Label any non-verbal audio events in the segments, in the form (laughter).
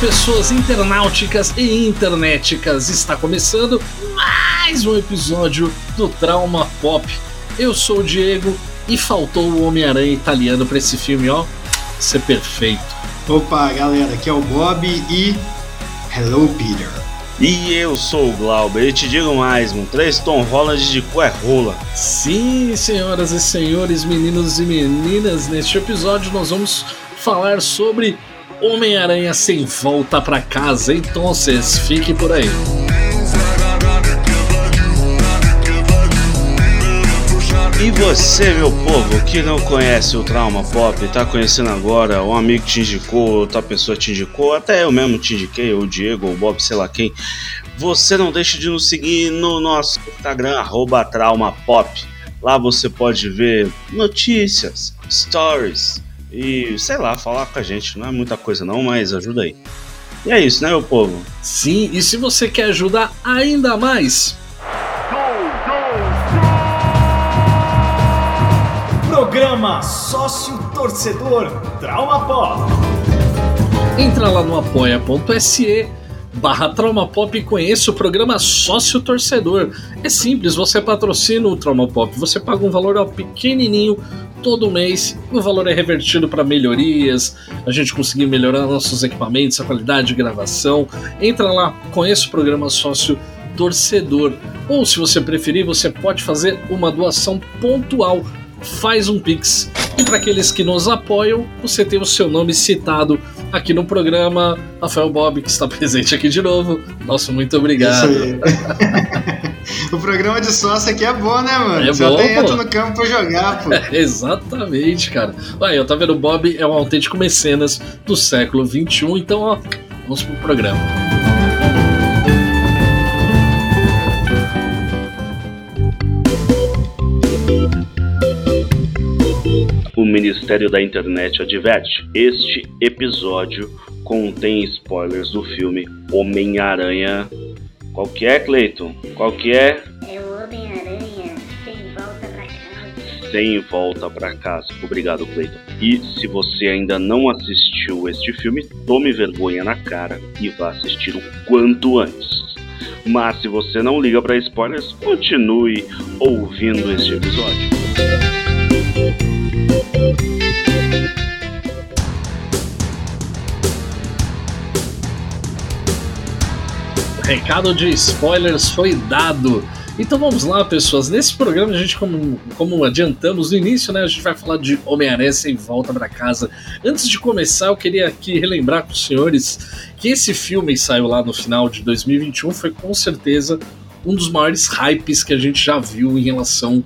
pessoas internauticas e internéticas, está começando mais um episódio do Trauma Pop. Eu sou o Diego e faltou o Homem-Aranha italiano para esse filme, ó, ser perfeito. Opa, galera, aqui é o Bob e Hello Peter. E eu sou o Glauber e te digo mais, mano, três Tom Holland de cu é rola. Sim, senhoras e senhores, meninos e meninas, neste episódio nós vamos falar sobre Homem-Aranha sem volta para casa. Então, fique por aí. E você, meu povo, que não conhece o Trauma Pop, tá conhecendo agora, um amigo te indicou, outra pessoa te indicou, até eu mesmo te indiquei, ou o Diego, ou o Bob, sei lá quem. Você não deixe de nos seguir no nosso Instagram, TraumaPop. Lá você pode ver notícias, stories, e, sei lá, falar com a gente. Não é muita coisa não, mas ajuda aí. E é isso, né, meu povo? Sim, e se você quer ajudar ainda mais. Programa Sócio Torcedor Trauma Pop. Entra lá no apoia.se barra Trauma Pop e conheça o programa Sócio Torcedor. É simples, você patrocina o Trauma Pop, você paga um valor pequenininho todo mês, o valor é revertido para melhorias, a gente conseguir melhorar nossos equipamentos, a qualidade de gravação. Entra lá, conheça o programa Sócio Torcedor. Ou se você preferir, você pode fazer uma doação pontual. Faz um Pix. E para aqueles que nos apoiam, você tem o seu nome citado aqui no programa. Rafael Bob, que está (laughs) presente aqui de novo. Nosso muito obrigado. (laughs) o programa de sócio aqui é bom, né, mano? É Você bom, até pô. entra no campo pra jogar, pô. (laughs) Exatamente, cara. Aí, eu tá vendo? O Bob é um autêntico mecenas do século XXI, então, ó, vamos pro programa. Ministério da Internet adverte: este episódio contém spoilers do filme Homem-Aranha. Qual que é, Cleiton? Qual que é? É o Homem-Aranha sem volta pra casa. Sem volta pra casa. Obrigado, Cleiton. E se você ainda não assistiu este filme, tome vergonha na cara e vá assistir o quanto antes. Mas se você não liga para spoilers, continue ouvindo este episódio. Recado de spoilers foi dado. Então vamos lá, pessoas. Nesse programa, a gente, como, como adiantamos no início, né? A gente vai falar de Homem-Aranha sem volta pra casa. Antes de começar, eu queria aqui relembrar com os senhores que esse filme saiu lá no final de 2021 foi com certeza um dos maiores hypes que a gente já viu em relação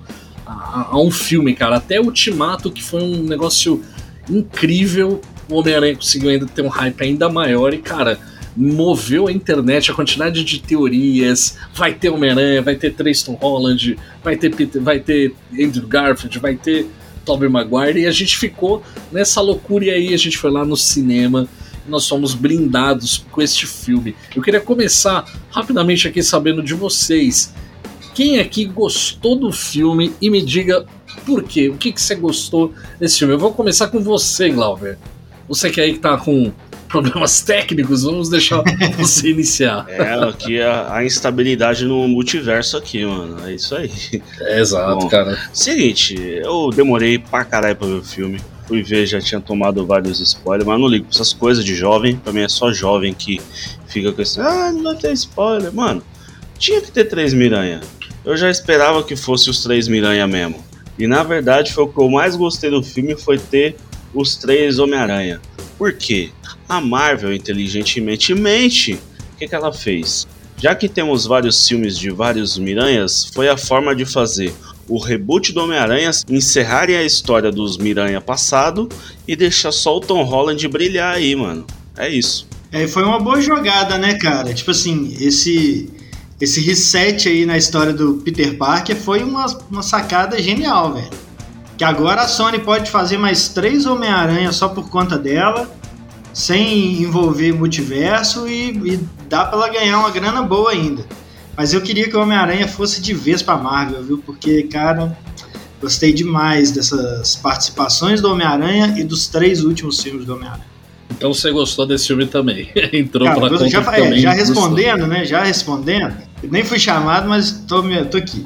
a, um filme, cara. Até Ultimato, que foi um negócio incrível, o Homem-Aranha conseguiu ainda ter um hype ainda maior e, cara moveu a internet, a quantidade de teorias. Vai ter Homem-Aranha, vai ter Tristan Holland, vai ter, Peter, vai ter Andrew Garfield, vai ter Tobey Maguire. E a gente ficou nessa loucura. E aí a gente foi lá no cinema. Nós fomos blindados com este filme. Eu queria começar rapidamente aqui sabendo de vocês. Quem aqui gostou do filme e me diga por quê? O que, que você gostou desse filme? Eu vou começar com você, Glauber. Você que aí que tá com problemas (laughs) técnicos, vamos deixar você (laughs) iniciar. É, aqui a, a instabilidade no multiverso aqui, mano. É isso aí. É, exato, Bom. cara. Seguinte, eu demorei pra caralho pra ver o filme. Fui ver, já tinha tomado vários spoilers, mas não ligo pra essas coisas de jovem. Pra mim é só jovem que fica com esse. Ah, não vai ter spoiler. Mano, tinha que ter três Miranha. Eu já esperava que fosse os três Miranha mesmo. E na verdade foi o que eu mais gostei do filme foi ter os três Homem-Aranha. Por quê? A Marvel, inteligentemente mente, o que, que ela fez? Já que temos vários filmes de vários Miranhas, foi a forma de fazer o reboot do Homem-Aranha encerrarem a história dos Miranha passado e deixar só o Tom Holland brilhar aí, mano. É isso. É, foi uma boa jogada, né, cara? Tipo assim, esse esse reset aí na história do Peter Parker foi uma, uma sacada genial, velho. Que agora a Sony pode fazer mais três Homem-Aranha só por conta dela, sem envolver multiverso e, e dá pra ela ganhar uma grana boa ainda. Mas eu queria que o Homem-Aranha fosse de vez pra Marvel, viu? Porque, cara, gostei demais dessas participações do Homem-Aranha e dos três últimos filmes do Homem-Aranha. Então você gostou desse filme também. (laughs) Entrou Cara, pra já, é, também já gostou. respondendo, né? Já respondendo. Nem fui chamado, mas tô, tô aqui.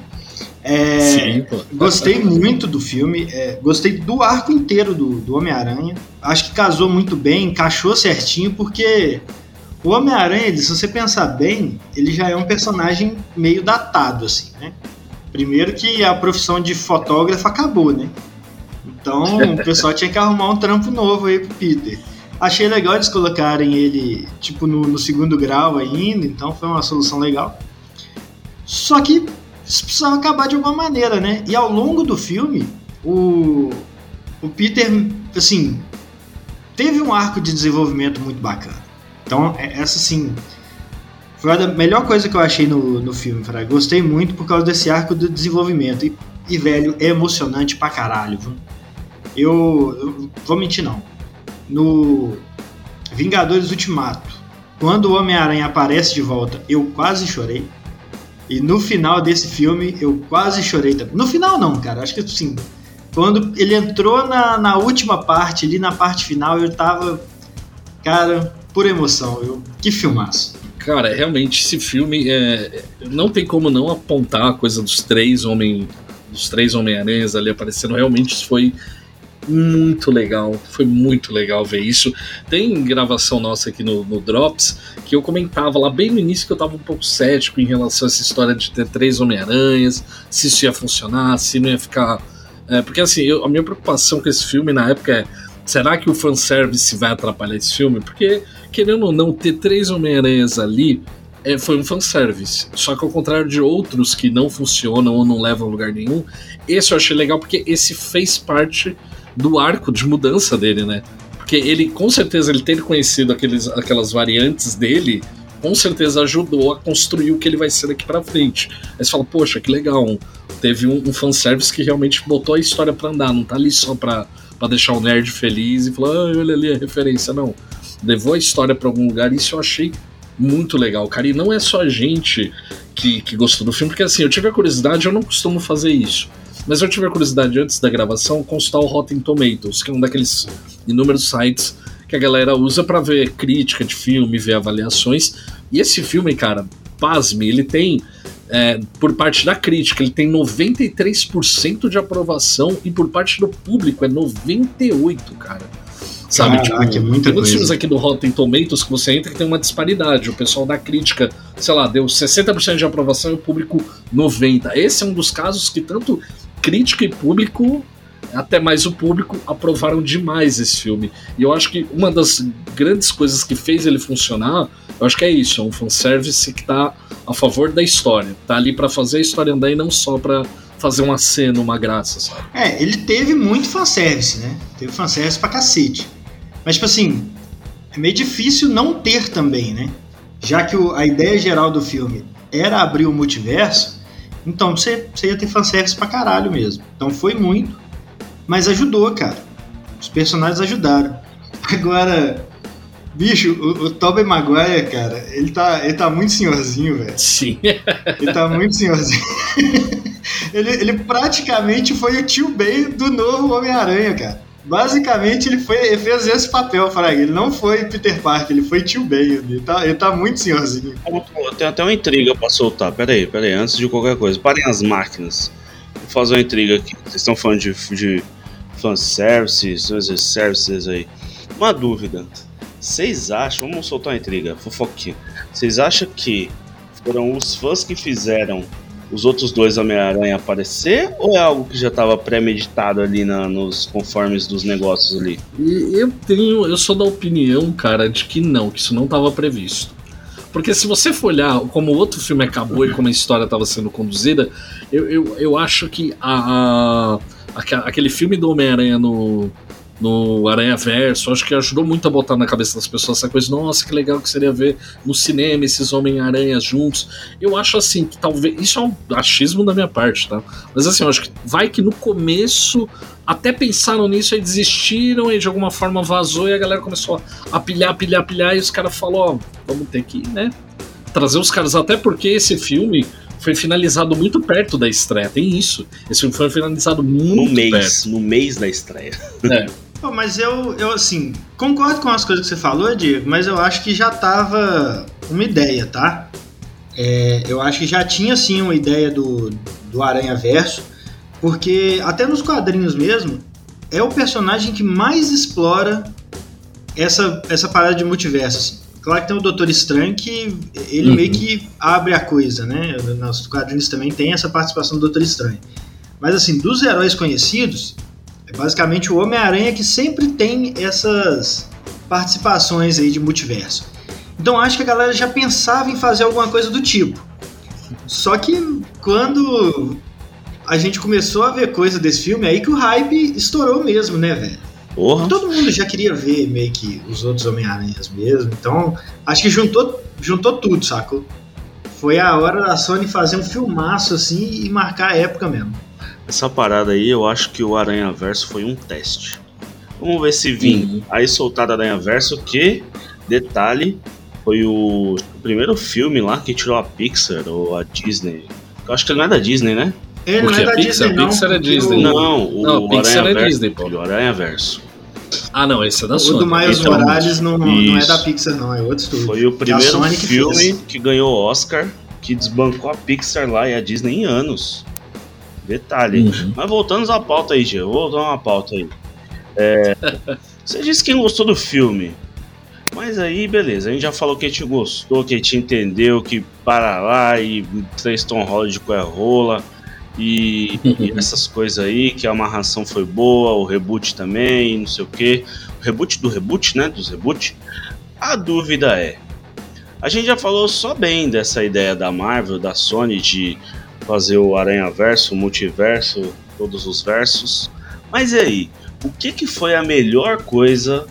É, Sim, pô. Gostei muito do filme, é, gostei do arco inteiro do, do Homem-Aranha. Acho que casou muito bem, encaixou certinho, porque o Homem-Aranha, se você pensar bem, ele já é um personagem meio datado, assim, né? Primeiro que a profissão de fotógrafo acabou, né? Então (laughs) o pessoal tinha que arrumar um trampo novo aí pro Peter. Achei legal eles colocarem ele, tipo, no, no segundo grau ainda, então foi uma solução legal. Só que isso precisava acabar de alguma maneira, né? E ao longo do filme, o, o Peter, assim, teve um arco de desenvolvimento muito bacana. Então, é- essa, assim, foi a melhor coisa que eu achei no, no filme, Fraga. Gostei muito por causa desse arco de desenvolvimento. E, e, velho, é emocionante pra caralho, viu? Eu, eu vou mentir, não. No Vingadores Ultimato, quando o Homem-Aranha aparece de volta, eu quase chorei. E no final desse filme, eu quase chorei também. No final, não, cara. Acho que sim. Quando ele entrou na, na última parte, ali na parte final, eu tava. Cara, por emoção. Eu, que filmaço. Cara, realmente esse filme é, não tem como não apontar a coisa dos três homem, dos três Homem-Aranhas ali aparecendo. Realmente isso foi muito legal, foi muito legal ver isso. Tem gravação nossa aqui no, no Drops que eu comentava lá bem no início que eu tava um pouco cético em relação a essa história de ter três Homem-Aranhas, se isso ia funcionar, se não ia ficar. é, porque assim, eu- a minha preocupação com esse filme na época é. Será que o fanservice vai atrapalhar esse filme? Porque, querendo ou não, ter três Homem-Aranhas ali é, foi um fanservice. Só que ao contrário de outros que não funcionam ou não levam a lugar nenhum, esse eu achei legal porque esse fez parte do arco de mudança dele, né? Porque ele, com certeza, ele ter conhecido aqueles, aquelas variantes dele, com certeza ajudou a construir o que ele vai ser daqui pra frente. Aí você fala, poxa, que legal, teve um, um fanservice que realmente botou a história pra andar, não tá ali só pra, pra deixar o nerd feliz e falar, ah, olha ali a referência, não. Levou a história pra algum lugar, isso eu achei muito legal, cara. E não é só a gente que, que gostou do filme, porque assim, eu tive a curiosidade, eu não costumo fazer isso. Mas eu tive a curiosidade antes da gravação consultar o Rotten Tomatoes, que é um daqueles inúmeros sites que a galera usa pra ver crítica de filme, ver avaliações. E esse filme, cara, pasme, ele tem, é, por parte da crítica, ele tem 93% de aprovação e por parte do público é 98%, cara. Sabe, Caraca, tipo, é muita tem muitos filmes aqui do Rotten Tomatoes que você entra que tem uma disparidade. O pessoal da crítica, sei lá, deu 60% de aprovação e o público 90%. Esse é um dos casos que tanto crítica e público, até mais o público, aprovaram demais esse filme. E eu acho que uma das grandes coisas que fez ele funcionar, eu acho que é isso, é um fanservice que tá a favor da história. Tá ali pra fazer a história andar e não só pra fazer uma cena, uma graça, sabe? É, ele teve muito fanservice, né? Teve fanservice pra cacete. Mas, tipo assim, é meio difícil não ter também, né? Já que o- a ideia geral do filme era abrir o multiverso, então você, você ia ter fanservice pra caralho mesmo. Então foi muito, mas ajudou, cara. Os personagens ajudaram. (laughs) Agora, bicho, o, o Tobey Maguire, cara, ele tá, ele tá muito senhorzinho, velho. Sim. Ele tá muito senhorzinho. (laughs) ele, ele praticamente foi o tio Ben do novo Homem-Aranha, cara. Basicamente, ele, foi, ele fez esse papel, Fraga. Ele não foi Peter Parker, ele foi tio Ben. Ele tá, ele tá muito senhorzinho. Tem até uma intriga pra soltar. Pera aí, pera aí, antes de qualquer coisa. Parem as máquinas. Vou fazer uma intriga aqui. Vocês estão falando de, de fanservices, services aí. Uma dúvida. Vocês acham, vamos soltar uma intriga, fofoquinha. Vocês acham que foram os fãs que fizeram os outros dois Homem-Aranha aparecer? Ou é algo que já estava premeditado ali na- nos conformes dos negócios ali? Eu tenho, eu sou da opinião, cara, de que não, que isso não estava previsto. Porque se você for olhar como o outro filme acabou e como a história estava sendo conduzida, eu, eu, eu acho que a, a- aque- aquele filme do Homem-Aranha no, no Aranha Verso, acho que ajudou muito a botar na cabeça das pessoas essa coisa, nossa, que legal que seria ver no cinema esses Homem-Aranhas juntos. Eu acho assim que talvez. Isso é um achismo da minha parte, tá? Mas assim, eu acho que vai que no começo até pensaram nisso e desistiram e de alguma forma vazou e a galera começou a pilhar, pilhar, pilhar e os caras falaram, ó, vamos ter que, né, trazer os caras, até porque esse filme foi finalizado muito perto da estreia, tem isso. Esse filme foi finalizado No muito perto. mês, no mês da estreia. É. (laughs) Pô, mas eu, eu, assim, concordo com as coisas que você falou, Diego, mas eu acho que já tava uma ideia, tá? É, eu acho que já tinha, sim, uma ideia do, do Aranha Verso, porque até nos quadrinhos mesmo, é o personagem que mais explora essa, essa parada de multiverso, assim. Claro que tem o Doutor Estranho que ele Uhum. meio que abre a coisa, né? Nos quadrinhos também tem essa participação do Doutor Estranho. Mas assim, dos heróis conhecidos, basicamente o Homem-Aranha que sempre tem essas participações aí de multiverso. Então acho que a galera já pensava em fazer alguma coisa do tipo. Só que quando a gente começou a ver coisa desse filme, é aí que o hype estourou mesmo, né, velho? Porra. Todo mundo já queria ver meio que os outros Homem-Aranhas mesmo, então acho que juntou, juntou tudo, sacou? Foi a hora da Sony fazer um filmaço assim e marcar a época mesmo. Essa parada aí, eu acho que o Aranha Verso foi um teste. Vamos ver se vim. Uhum. Aí soltado Aranha Verso, que, detalhe, foi o, o primeiro filme lá que tirou a Pixar ou a Disney. Eu acho que ele não é da Disney, né? Ele não é da Pixar- Disney, não. Pixar é Disney. O, Não, o Não, Pixar Aranha é Verso. Disney, pô. O Aranha Verso. Ah, não, esse é da o Sony. do Miles Esse é o- Morales não, não é da Pixar, não, é outro estúdio. Foi o primeiro que filme fez. que ganhou Oscar, que desbancou a Pixar lá e a Disney em anos. Detalhe. Uhum. Mas voltando à pauta aí, Gê, vou dar uma pauta aí. É, (laughs) você disse que gostou do filme. Mas aí, beleza, a gente já falou que a gente gostou, que a gente entendeu que para lá e três Tom Holland com a rola e, e (laughs) essas coisas aí, que a amarração foi boa, o reboot também, não sei o que. O reboot do reboot, né? Dos reboot. A dúvida é: a gente já falou só bem dessa ideia da Marvel, da Sony de fazer o Aranha Verso, o multiverso, todos os versos. Mas e aí? O que, que foi a melhor coisa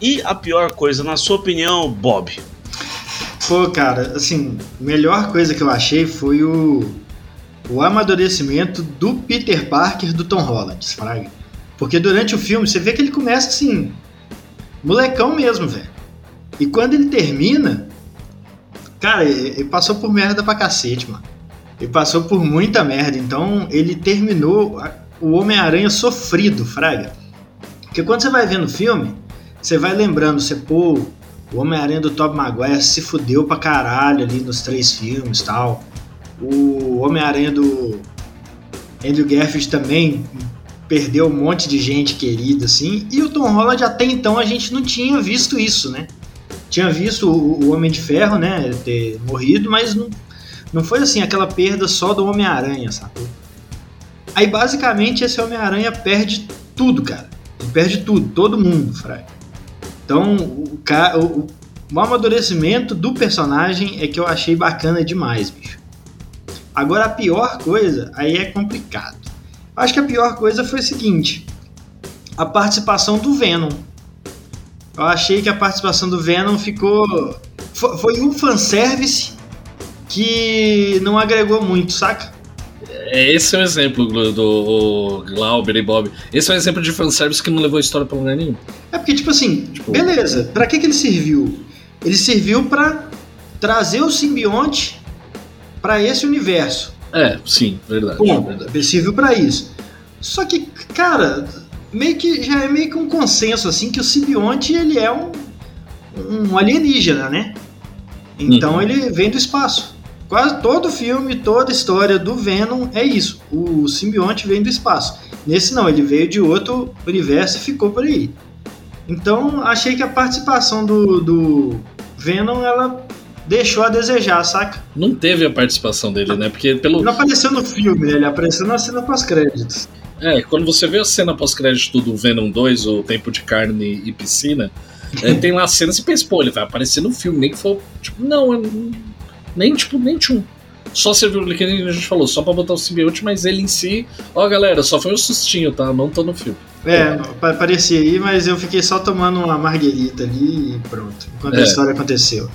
e a pior coisa, na sua opinião, Bob? Pô, cara, assim, a melhor coisa que eu achei foi o, o amadurecimento do Peter Parker do Tom Holland, Fraga. Porque durante o filme você vê que ele começa assim, molecão mesmo, velho. E quando ele termina, cara, ele passou por merda pra cacete, mano. Ele passou por muita merda, então ele terminou o Homem-Aranha sofrido, Fraga. Porque quando você vai vendo o filme, você vai lembrando, você, pô, o Homem-Aranha do Tobey Maguire se fudeu pra caralho ali nos três filmes e tal. O Homem-Aranha do Andrew Garfield também perdeu um monte de gente querida, assim. E o Tom Holland até então a gente não tinha visto isso, né? Tinha visto o Homem de Ferro, né, ter morrido, mas não, não foi assim aquela perda só do Homem-Aranha, sacou? Aí basicamente esse Homem-Aranha perde tudo, cara. Ele perde tudo, todo mundo, Fry. Então, o, o, o amadurecimento do personagem é que eu achei bacana demais, bicho. Agora, a pior coisa, aí é complicado. Acho que a pior coisa foi o seguinte: a participação do Venom. Eu achei que a participação do Venom ficou. Foi um fanservice que não agregou muito, saca? É, esse é o exemplo do, do Glauber e Bob. Esse é o exemplo de fanservice que não levou a história pra lugar nenhum. É porque, tipo assim, Tipo- beleza, pra que, que ele serviu? Ele serviu pra trazer o simbionte pra esse universo. É, sim, verdade. Bom, verdade. ele serviu pra isso. Só que, cara, meio que já é meio que um consenso assim que o simbionte ele é um, um alienígena, né? Então Uhum. ele vem do espaço. Quase todo filme, toda história do Venom é isso. O simbionte vem do espaço. Nesse não, ele veio de outro universo e ficou por aí. Então achei que a participação do, do Venom ela deixou a desejar, saca? Não teve a participação dele, né? Porque pelo. Ele não apareceu no filme, né? Ele apareceu na cena pós-créditos. É, quando você vê a cena pós-crédito do Venom 2, o Tempo de Carne e Piscina, é, tem lá a cena e pensa, pô, ele vai aparecer no filme, nem que for. Tipo, não, é- nem tipo, nem tchum. Só serviu, que nem a gente falou, só pra botar o simbionte, mas ele em si, ó galera, só foi um sustinho, tá? Não tô no filme. É, pa- parecia aí, mas eu fiquei só tomando uma marguerita ali e pronto, enquanto a É. história aconteceu.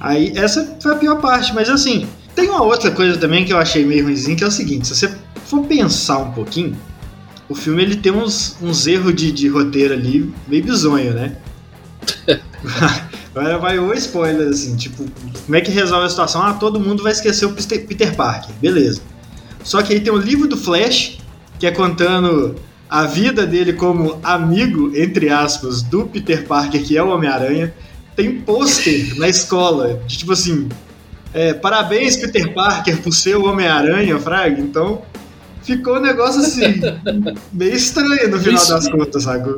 Aí, essa foi a pior parte, mas assim, tem uma outra coisa também que eu achei meio ruimzinho, que é o seguinte, se você for pensar um pouquinho, o filme ele tem uns, uns erros de, de roteiro ali meio bizonho, né? (laughs) Agora vai o spoiler, assim, tipo, como é que resolve a situação? Ah, todo mundo vai esquecer o Peter Parker, beleza. Só que aí tem o livro do Flash, que é contando a vida dele como amigo, entre aspas, do Peter Parker, que é o Homem-Aranha, tem pôster na escola, de tipo assim, é, parabéns Peter Parker por ser o Homem-Aranha, Fraga. Então, ficou um negócio assim, (laughs) meio estranho no final Isso. das contas, sabe?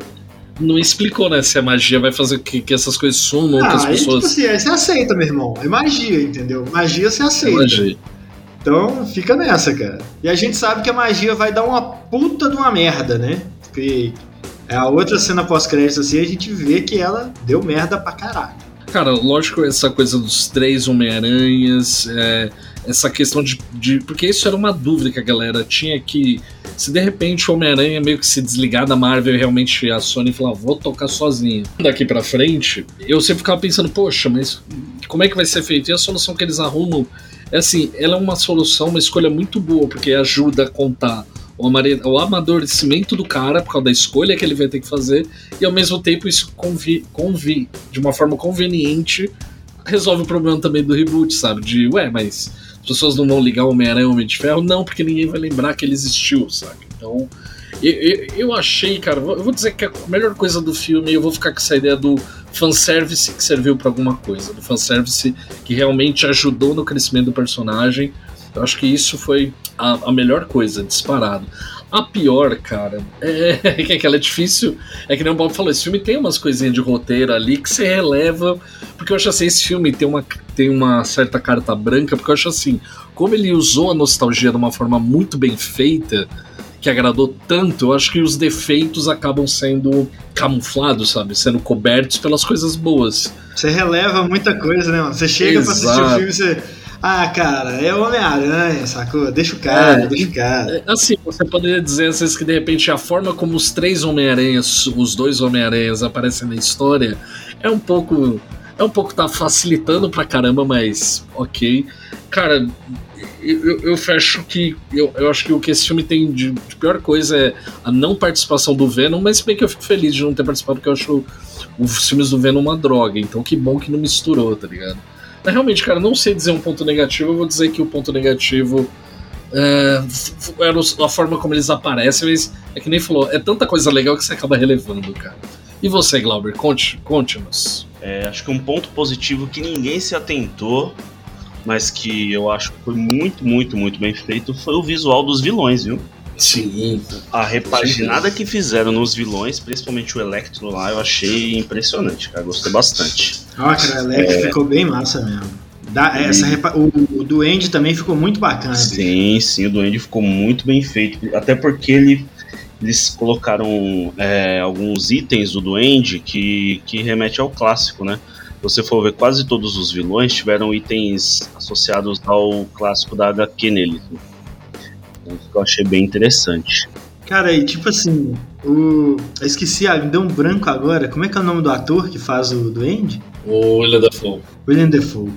Não explicou, né, se a magia vai fazer que, que essas coisas sumam, Ah, as aí, tipo pessoas. assim, aí você aceita, meu irmão. É magia, entendeu? Magia você aceita. Magia. Então fica nessa, cara. E a gente sabe que a magia vai dar uma puta de uma merda, né? Porque a outra cena pós-crédito assim, a gente vê que ela deu merda pra caralho. Cara, lógico, essa coisa dos três Homem-Aranhas, é, essa questão de, de. Porque isso era uma dúvida que a galera tinha que. Se de repente o Homem-Aranha meio que se desligar da Marvel e realmente a Sony falar, vou tocar sozinho daqui pra frente, eu sempre ficava pensando, poxa, mas como é que vai ser feito? E a solução que eles arrumam é assim, ela é uma solução, uma escolha muito boa, porque ajuda a contar o amadurecimento do cara por causa da escolha que ele vai ter que fazer, e ao mesmo tempo isso convi, convi de uma forma conveniente resolve o problema também do reboot, sabe? De, ué, mas as pessoas não vão ligar Homem-Aranha Homem de Ferro? Não, porque ninguém vai lembrar que ele existiu, sabe? Então, eu, eu, eu achei, cara, eu vou dizer que a melhor coisa do filme, eu vou ficar com essa ideia do fanservice que serviu pra alguma coisa, do fanservice que realmente ajudou no crescimento do personagem. Eu acho que isso foi a, a melhor coisa, disparado. A pior, cara, é, (laughs) é que aquela é difícil. É que nem o Bob falou, esse filme tem umas coisinhas de roteiro ali que você releva. Porque eu acho assim, esse filme tem uma, tem uma certa carta branca, porque eu acho assim, como ele usou a nostalgia de uma forma muito bem feita, que agradou tanto, eu acho que os defeitos acabam sendo camuflados, sabe? Sendo cobertos pelas coisas boas. Você releva muita coisa, né, mano? Você chega pra assistir o Exato. filme e você. Ah, cara, é o Homem-Aranha, sacou? Deixa o cara, É. deixa o cara. É, Assim, você poderia dizer às vezes que de repente a forma como os três Homem-Aranhas, os dois Homem-Aranhas aparecem na história é um pouco. É um pouco tá facilitando pra caramba, mas ok. Cara, eu, eu- eu fecho que. Eu, eu acho que o que esse filme tem de, de pior coisa é a não participação do Venom, mas bem que eu fico feliz de não ter participado, porque eu acho os filmes do Venom uma droga. Então que bom que não misturou, tá ligado? Mas realmente, cara, não sei dizer um ponto negativo, eu vou dizer que o ponto negativo é, f- f- era os- a forma como eles aparecem, mas é que nem falou, é tanta coisa legal que você acaba relevando, cara. E você, Glauber, conte- conte-nos. É, acho que um ponto positivo que ninguém se atentou, mas que eu acho que foi muito, muito, muito bem feito, foi o visual dos vilões, viu? Sim. A repaginada que fizeram nos vilões, principalmente o Electro lá, eu achei impressionante, cara. Gostei bastante. Ó, cara, o Electro ficou bem massa mesmo. Dá- essa repa- o, o Duende também ficou muito bacana. Sim, sim, o Duende ficou muito bem feito. Até porque ele, eles colocaram é, alguns itens do Duende que, que remete ao clássico, né? Se você for ver, quase todos os vilões tiveram itens associados ao clássico da HQ nele. Então, eu achei bem interessante. Cara, e tipo assim, o. Eu esqueci, ah, me deu um branco agora. Como é que é o nome do ator que faz o Duende? O William Dafoe. William Defoe.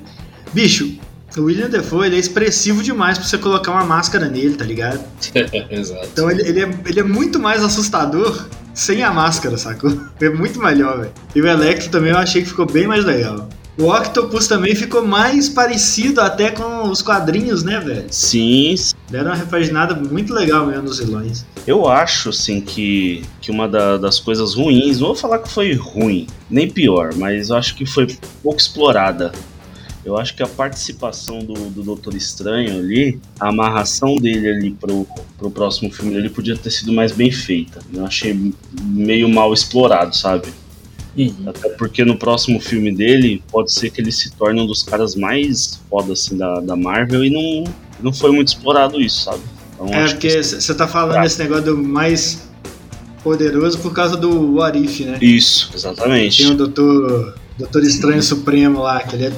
Bicho, o William Defoe ele é expressivo demais pra você colocar uma máscara nele, tá ligado? (laughs) Exato. Então ele, ele, é, ele é muito mais assustador sem a máscara, sacou? (laughs) É muito melhor, velho. E o Electro também eu achei que ficou bem mais legal. O Octopus também ficou mais parecido até com os quadrinhos, né, velho? Sim, Deram uma repaginada muito legal mesmo nos vilões. Eu acho, assim, que, que uma da- das coisas ruins, não vou falar que foi ruim, nem pior, mas eu acho que foi pouco explorada. Eu acho que a participação do, do Doutor Estranho ali, a amarração dele ali pro, pro próximo filme dele podia ter sido mais bem feita. Eu achei meio mal explorado, sabe? Uhum. Até porque no próximo filme dele, pode ser que ele se torne um dos caras mais foda assim, da, da Marvel e não, não foi muito explorado isso, sabe? Então, É, acho porque você tá falando desse negócio do mais poderoso por causa do What If, né? Isso, exatamente. Tem o Doutor, Doutor Estranho Supremo lá, que ele é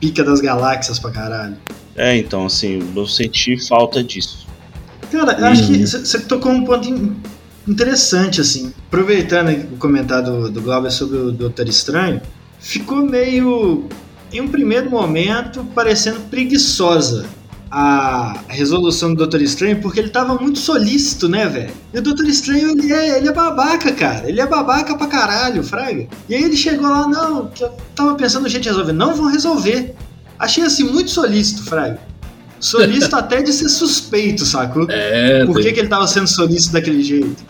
pica das galáxias pra caralho. É, então, assim, eu senti falta disso. Cara, eu acho Uhum. que você tocou um ponto interessante, assim. Aproveitando o comentário do, Glauber sobre o Doutor Estranho, ficou meio, em um primeiro momento, parecendo preguiçosa a resolução do Doutor Estranho, porque ele tava muito solícito, né, velho? E o Doutor Estranho, ele é, ele é babaca, cara. Ele é babaca pra caralho, fraga. E aí ele chegou lá, não, que eu tava pensando no jeito de resolver. Não vão resolver. Achei, assim, muito solícito, fraga. Solícito (laughs) até de ser suspeito, sacou? É, Por que, tem- que ele tava sendo solícito daquele jeito?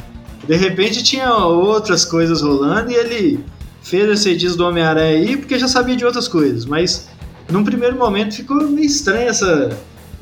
De repente tinha outras coisas rolando e ele fez esse diz do Homem-Aranha aí porque já sabia de outras coisas, mas num primeiro momento ficou meio estranha essa,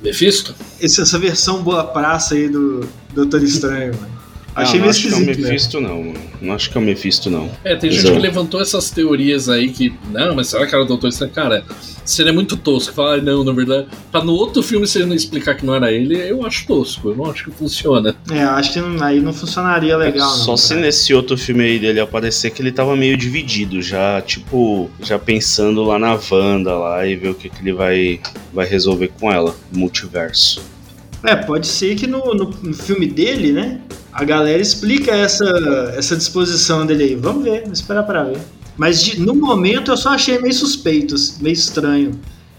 Mephisto? essa, essa versão boa praça aí do Doutor Estranho, mano. Achei não, meio não acho que é o esquisito. né? Mephisto, não, mano. Não acho que é o Mephisto, não. É, tem gente Exato. que levantou essas teorias aí que. Não, mas será que era o Doutor Estranho? Cara, seria muito tosco. Falar, "Ah, não, na verdade. Pra no outro filme você não explicar que não era ele, eu acho tosco. Eu não acho que funciona. É, acho que não- aí não funcionaria legal, não. Só se cara. nesse outro filme aí dele aparecer que ele tava meio dividido, já, tipo, já pensando lá na Wanda lá e ver o que, que ele vai, vai resolver com ela, multiverso. É, pode ser que no, no- no filme dele, né? A galera explica essa, essa disposição dele aí. Vamos ver, vamos esperar pra ver. Mas de- no momento eu só achei meio suspeito, meio estranho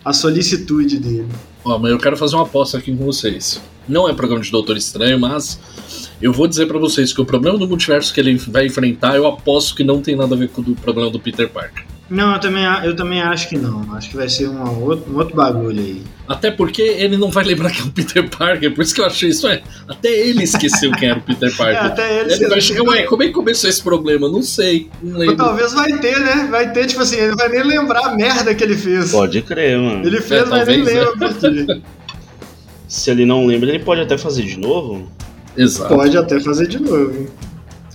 a solicitude dele. Ó, mas eu quero fazer uma aposta aqui com vocês. Não é programa de Doutor Estranho, mas eu vou dizer pra vocês que o problema do multiverso que ele vai enfrentar, eu aposto que não tem nada a ver com o problema do Peter Parker. Não, eu também, eu também acho que não. Acho que vai ser uma outro, um outro bagulho aí. Até porque ele não vai lembrar que é o Peter Parker, por isso que eu achei isso. É, até ele esqueceu quem era o Peter (laughs) É, Parker. até ele. Ele vai chegar, ué, como é que começou esse problema? Não sei, não Ou talvez vai ter, né? Vai ter, tipo assim, ele não vai nem lembrar a merda que ele fez. Pode crer, mano. Ele fez, É, mas nem talvez, é. lembra por quê. (laughs) Se ele não lembra, ele pode até fazer de novo. Exato. Pode até fazer de novo, hein?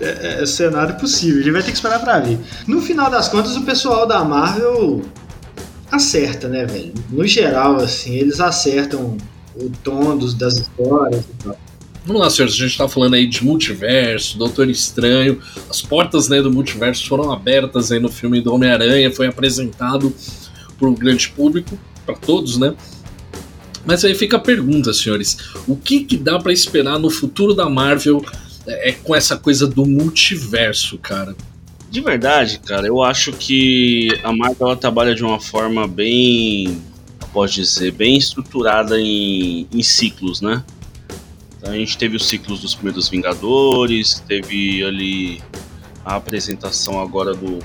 É, é cenário possível, gente vai ter que esperar pra ver. No final das contas, o pessoal da Marvel acerta, né, velho? No geral, assim, eles acertam o tom dos, das histórias e tal. Vamos lá, senhores, a gente tá falando aí de multiverso, Doutor Estranho. As portas né, do multiverso foram abertas aí no filme do Homem-Aranha, foi apresentado pro grande público, para todos, né? Mas aí fica a pergunta, senhores: o que, que dá pra esperar no futuro da Marvel é, com essa coisa do multiverso, cara? De verdade, cara, eu acho que a Marvel ela trabalha de uma forma bem, posso dizer, bem estruturada em, em ciclos, né? Então, a gente teve os ciclos dos primeiros Vingadores, teve ali a apresentação agora do,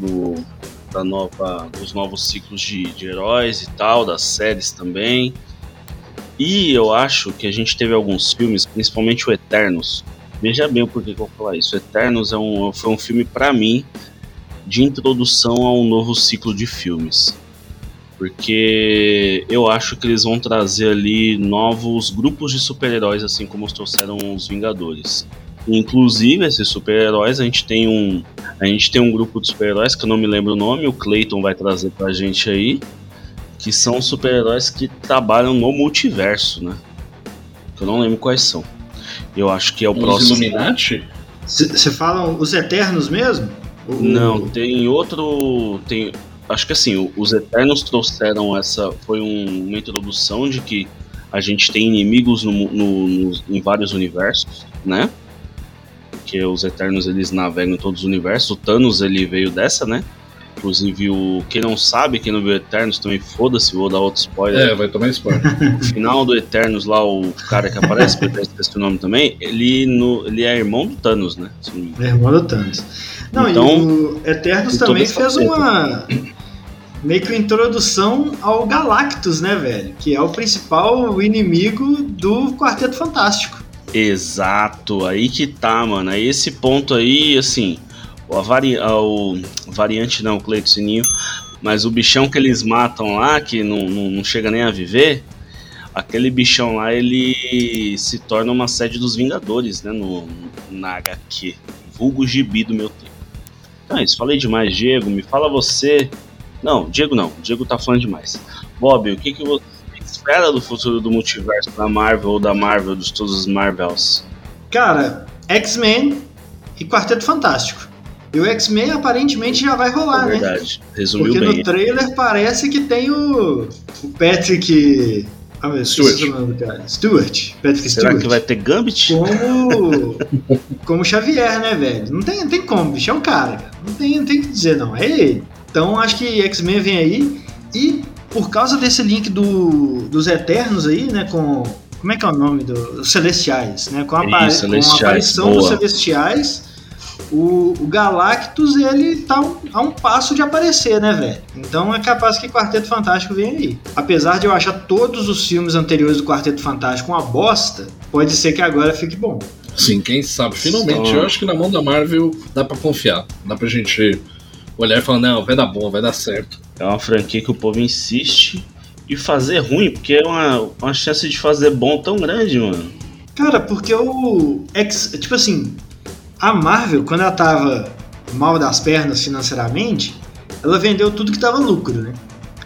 do da nova, dos novos ciclos de, de heróis e tal, das séries também. E eu acho que a gente teve alguns filmes, principalmente o Eternos, Veja bem o porquê que eu vou falar isso. Eternos é um, foi um filme, pra mim, de introdução a um novo ciclo de filmes. Porque eu acho que eles vão trazer ali novos grupos de super-heróis, assim como os trouxeram os Vingadores. Inclusive, esses super-heróis, a gente tem um. A gente tem um grupo de super-heróis que eu não me lembro o nome, o Clayton vai trazer pra gente aí. Que são super-heróis que trabalham no multiverso, né? Que eu não lembro quais são. Eu acho que é o Os próximo. Illuminati? Você fala os Eternos mesmo? Não, tem outro. Tem, acho que assim, os Eternos trouxeram essa. Foi um- uma introdução de que a gente tem inimigos no, no- nos- em vários universos, né? Porque os Eternos eles navegam em todos os universos. O Thanos ele veio dessa, né? Inclusive, o, quem não sabe, quem não viu Eternos também foda-se, vou dar outro spoiler. É, vai tomar spoiler. No final do Eternos, lá, o cara que aparece, que eu esqueci o nome também, ele, no, ele é irmão do Thanos, né? Se não me engano. É irmão do Thanos. Não, Então, e o Eternos também fez uma. Meio que uma introdução ao Galactus, né, velho? Que é o principal inimigo do Quarteto Fantástico. Exato, aí que tá, mano. Aí esse ponto aí, assim, a, o variante não, o Cleito Sininho, mas o bichão que eles matam lá, que não, não, não chega nem a viver, aquele bichão lá, ele se torna uma sede dos Vingadores, né, no, na HQ, vulgo gibi do meu tempo. Então é isso, falei demais, Diego, me fala você... Não, Diego não, Diego tá falando demais. Bob, o que que você espera do futuro do multiverso da Marvel ou da Marvel, de todos os Marvels? Cara, X-Men e Quarteto Fantástico. E o X-Men aparentemente já vai rolar, É né? verdade, resumiu Porque bem. no trailer parece que tem o, o Patrick. Ah, meu, Stewart. o nome do cara. Stewart. Patrick Será Stewart. que vai ter Gambit? Como. como Xavier, né, velho? Não tem, não tem como, bicho. É um cara, cara. Não tem, não tem o que dizer, não. É ele. Então acho que X-Men vem aí. E por causa desse link do, dos Eternos aí, né? Com. Como é que é o nome dos Celestiais, né? Com a, Isso, com a aparição dos boa. Celestiais, o, o Galactus ele tá um- a um passo de aparecer, né, velho? Então é capaz que Quarteto Fantástico venha aí. Apesar de eu achar todos os filmes anteriores do Quarteto Fantástico uma bosta, pode ser que agora fique bom. Sim, quem sabe. Finalmente, Só- eu acho que na mão da Marvel dá pra confiar. Dá pra gente olhar e falar, não, vai dar bom, vai dar certo. É uma franquia que o povo insiste em fazer ruim, porque é uma, uma chance de fazer bom tão grande, mano. Cara, porque o. Tipo assim, a Marvel, quando ela tava mal das pernas financeiramente, ela vendeu tudo que tava lucro, né?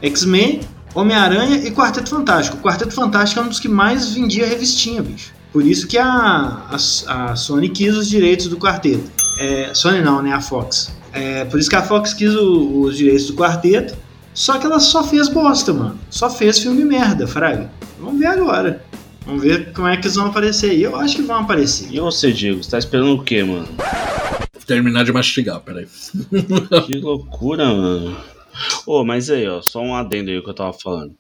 X-Men, Homem-Aranha e Quarteto Fantástico. O Quarteto Fantástico é um dos que mais vendia revistinha, bicho. Por isso que a, a, a Sony quis os direitos do quarteto. É, Sony não, né? A Fox. É, por isso que a Fox quis o- os direitos do quarteto. Só que ela só fez bosta, mano. Só fez filme merda, Fraga. Vamos ver agora. Vamos ver como é que eles vão aparecer aí. Eu acho que vão aparecer. E você, Diego, você tá esperando o quê, mano? Terminar de mastigar, peraí. (laughs) Que loucura, mano. Ô, mas aí, ó, só um adendo aí que eu tava falando.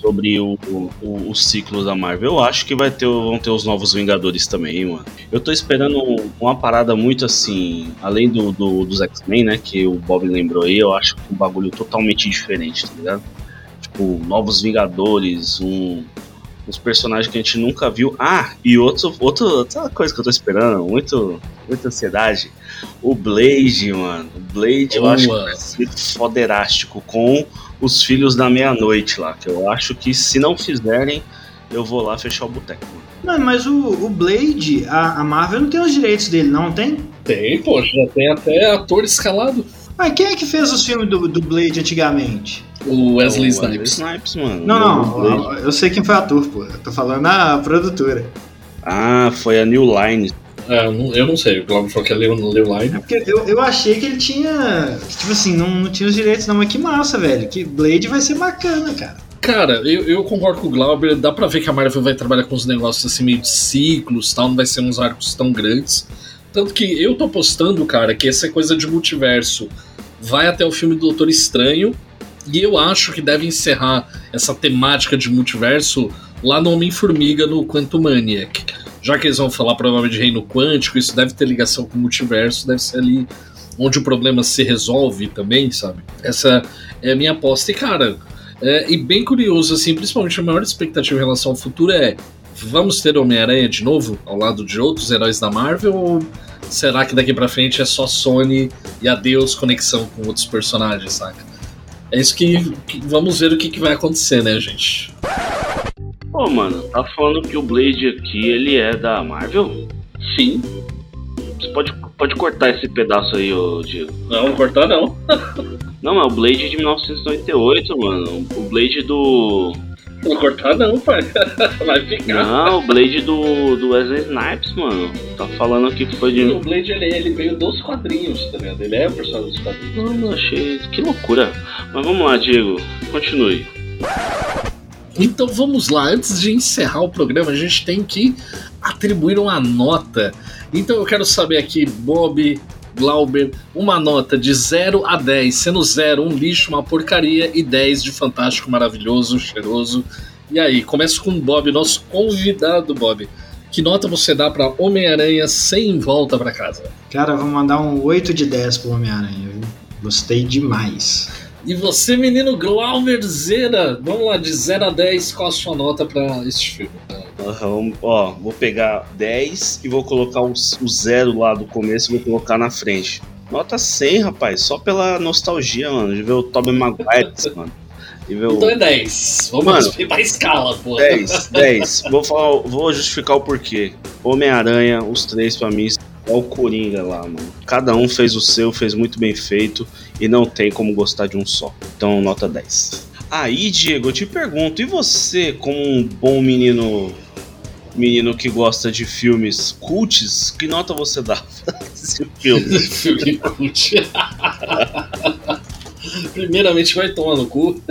Sobre o, o, os ciclos da Marvel. Eu acho que vai ter, vão ter os novos Vingadores também, mano. Eu tô esperando uma parada muito assim, além do, do- dos X-Men, né? Que o Bob lembrou aí, eu acho que um bagulho totalmente diferente, tá ligado? Tipo, novos Vingadores, um, uns personagens que a gente nunca viu. Ah, e outro, outro, outra coisa que eu tô esperando, muito, muita ansiedade. O Blade, mano. O Blade eu Boa. acho que vai ser foderástico com os Filhos da Meia-Noite lá. Que eu acho que se não fizerem, eu vou lá fechar o boteco. mano. Mano, mas o, o Blade, a, a Marvel não tem os direitos dele, não tem? Tem, pô, já tem até ator escalado. Mas quem é que fez os filmes do, do Blade antigamente? O Wesley O Snipes. Snipes, mano. Não, não, eu sei quem foi o ator, pô. Eu tô falando a produtora. Ah, foi a New Line. É, eu não, eu não sei, o Glauber falou que é Leo, Leo É Line. porque eu, eu achei que ele tinha. que, Tipo assim, não, não tinha os direitos, não. Mas que massa, velho. Que Blade vai ser bacana, cara. Cara, eu, eu concordo com o Glauber, dá pra ver que a Marvel vai trabalhar com uns negócios assim meio de ciclos tal, não vai ser uns arcos tão grandes. Tanto que eu tô apostando, cara, que essa coisa de multiverso vai até o filme do Doutor Estranho, e eu acho que deve encerrar essa temática de multiverso lá no Homem-Formiga, no Quantumaniac. Já que eles vão falar provavelmente de reino quântico, isso deve ter ligação com o multiverso, deve ser ali onde o problema se resolve também, sabe? Essa é a minha aposta. E, cara, é, e bem curioso, assim, principalmente a maior expectativa em relação ao futuro é: vamos ter Homem-Aranha de novo ao lado de outros heróis da Marvel? Ou será que daqui pra frente é só Sony e adeus conexão com outros personagens, saca? É isso que, que- vamos ver o que, que vai acontecer, né, gente? Pô, mano, tá falando que o Blade aqui, ele é da Marvel? Sim. Você pode, pode cortar esse pedaço aí, ô Diego. Não, cortar não. Não, mas o Blade de 1998, mano. O Blade do. Vou cortar não, pai. (laughs) Vai ficar. Não, o Blade do, do Wesley Snipes, mano. Tá falando aqui que foi de. O Blade ele, ele veio dos quadrinhos, tá ligado? Ele é o personagem dos quadrinhos. Não, não achei. Que loucura. Mas vamos lá, Diego. Continue. Então vamos lá, antes de encerrar o programa, a gente tem que atribuir uma nota. Então eu quero saber aqui, Bob, Glauber, uma nota de 0 a 10, sendo 0 um lixo, uma porcaria, e 10 de fantástico, maravilhoso, cheiroso. E aí, começo com o Bob, nosso convidado, Bob. Que nota você dá pra Homem-Aranha sem volta pra casa? Cara, vou mandar um 8 de 10 pro Homem-Aranha, viu? Gostei demais. E você, menino Glauber Zera, vamos lá, de 0 a 10, qual a sua nota pra este filme? Aham, ó, vou pegar 10 e vou colocar o, o zero lá do começo e vou colocar na frente. Nota 100, rapaz, só pela nostalgia, mano, de ver o Tobey Maguire, (laughs) mano. O... Então é 10. Vamos Mano. respeitar a escala, pô. 10, 10. Vou, falar, vou justificar o porquê. Homem-Aranha, os três pra mim, é o Coringa lá, mano. Cada um fez o seu, fez muito bem feito e não tem como gostar de um só. Então, nota 10. Aí, Diego, eu te pergunto, e você, como um bom menino menino que gosta de filmes cults, que nota você dá (laughs) esse filme? (laughs) Filme cult. (laughs) Primeiramente vai tomar no cu.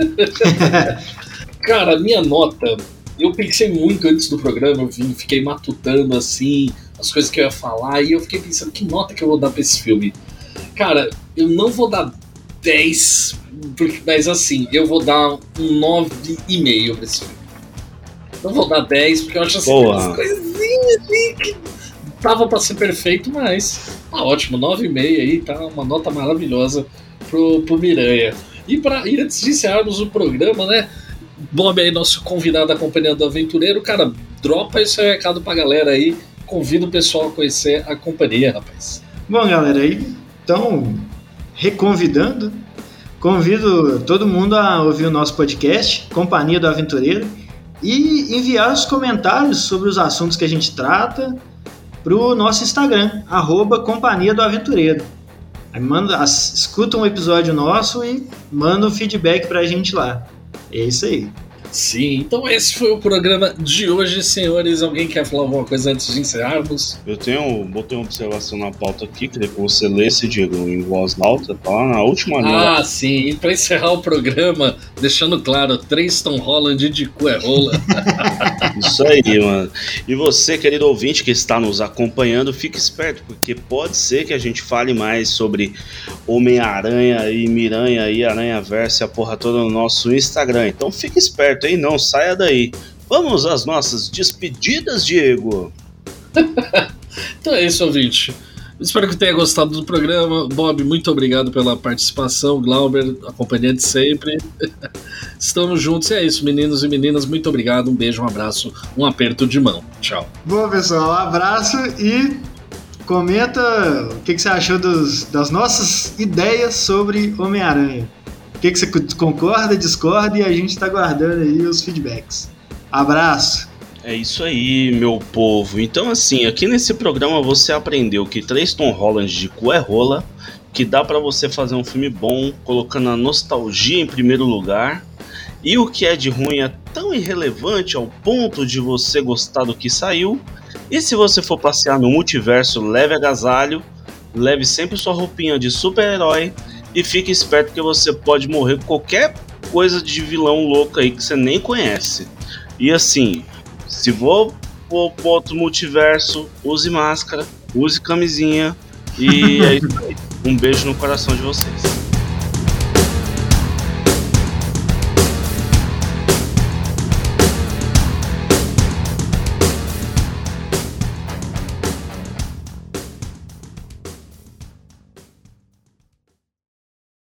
Cara, minha nota, eu pensei muito antes do programa, eu fiquei matutando assim, as coisas que eu ia falar, e eu fiquei pensando, que nota que eu vou dar pra esse filme? Cara, eu não vou dar 10, porque- mas assim, eu vou dar um 9,5 pra esse filme. Não vou dar 10, porque eu acho assim, Boa. umas coisinhas ali que tava pra ser perfeito, mas tá ótimo, 9,5 aí, tá uma nota maravilhosa pro, pro Miranha. E, pra, e antes de encerrarmos o programa, né? Bob aí, nosso convidado acompanhando o aventureiro, cara, dropa esse recado pra galera aí convido o pessoal a conhecer a companhia, rapaz. Bom, galera, aí então, reconvidando, convido todo mundo a ouvir o nosso podcast, Companhia do Aventureiro, e enviar os comentários sobre os assuntos que a gente trata para o nosso Instagram, arroba Companhia do Aventureiro. Aí manda, escuta um episódio nosso e manda um feedback para a gente lá. É isso aí. Sim, então esse foi o programa de hoje, senhores. Alguém quer falar alguma coisa antes de encerrarmos? Eu tenho, botei uma observação na pauta aqui, queria que você lesse, Diego, em voz alta, tá lá na última linha. Ah, sim, e pra encerrar o programa, deixando claro, três Tom Holland de cu é rola. (laughs) Isso aí, mano. E você, querido ouvinte que está nos acompanhando, fique esperto, porque pode ser que a gente fale mais sobre Homem-Aranha e Miranha e Aranha Versa e a porra toda no nosso Instagram. Então fique esperto, hein? Não saia daí. Vamos às nossas despedidas, Diego. (laughs) então é isso, ouvinte. Espero que tenha gostado do programa. Bob, muito obrigado pela participação. Glauber, a companhia de sempre. (laughs) Estamos juntos e é isso, meninos e meninas. Muito obrigado. Um beijo, um abraço, um aperto de mão. Tchau. Bom, pessoal, um abraço e comenta o que, que você achou dos, das nossas ideias sobre Homem-Aranha. O que, que você concorda, discorda e a gente está guardando aí os feedbacks. Abraço! É isso aí, meu povo. Então, assim, aqui nesse programa você aprendeu que três Tom Holland de cu é rola, que dá para você fazer um filme bom colocando a nostalgia em primeiro lugar, e o que é de ruim é tão irrelevante ao ponto de você gostar do que saiu. E se você for passear no multiverso, leve agasalho, leve sempre sua roupinha de super-herói e fique esperto que você pode morrer com qualquer coisa de vilão louco aí que você nem conhece. E assim, se vou pro outro multiverso, use máscara, use camisinha. E é isso aí. Um beijo no coração de vocês.